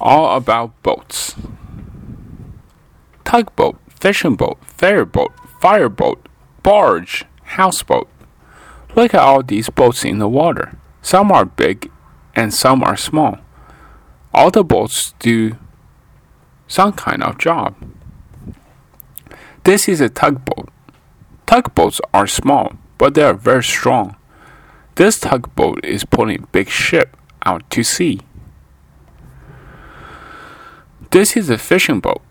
all about boats. Tugboat, fishing boat, ferry boat, fireboat, barge, houseboat. Look at all these boats in the water. Some are big and some are small. All the boats do some kind of job. This is a tugboat. Tugboats are small, but they are very strong. This tugboat is pulling big ship out to sea. This is a fishing boat.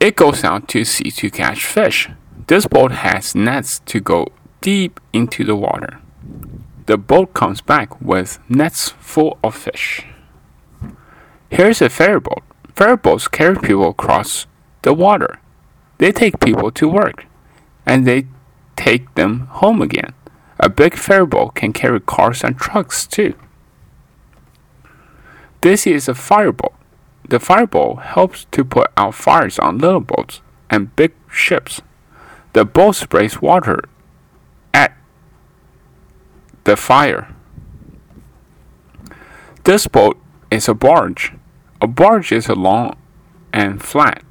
It goes out to sea to catch fish. This boat has nets to go deep into the water. The boat comes back with nets full of fish. Here's a ferry boat. Ferry boats carry people across the water. They take people to work and they take them home again. A big ferry boat can carry cars and trucks too. This is a fireboat. The fireboat helps to put out fires on little boats and big ships. The boat sprays water at the fire. This boat is a barge. A barge is long and flat.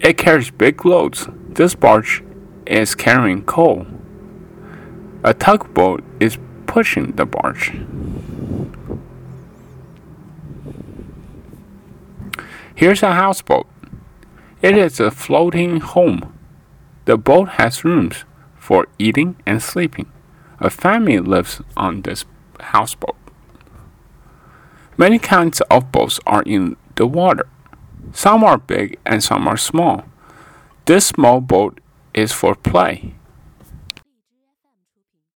It carries big loads. This barge is carrying coal. A tugboat is pushing the barge. Here's a houseboat. It is a floating home. The boat has rooms for eating and sleeping. A family lives on this houseboat. Many kinds of boats are in the water. Some are big and some are small. This small boat is for play.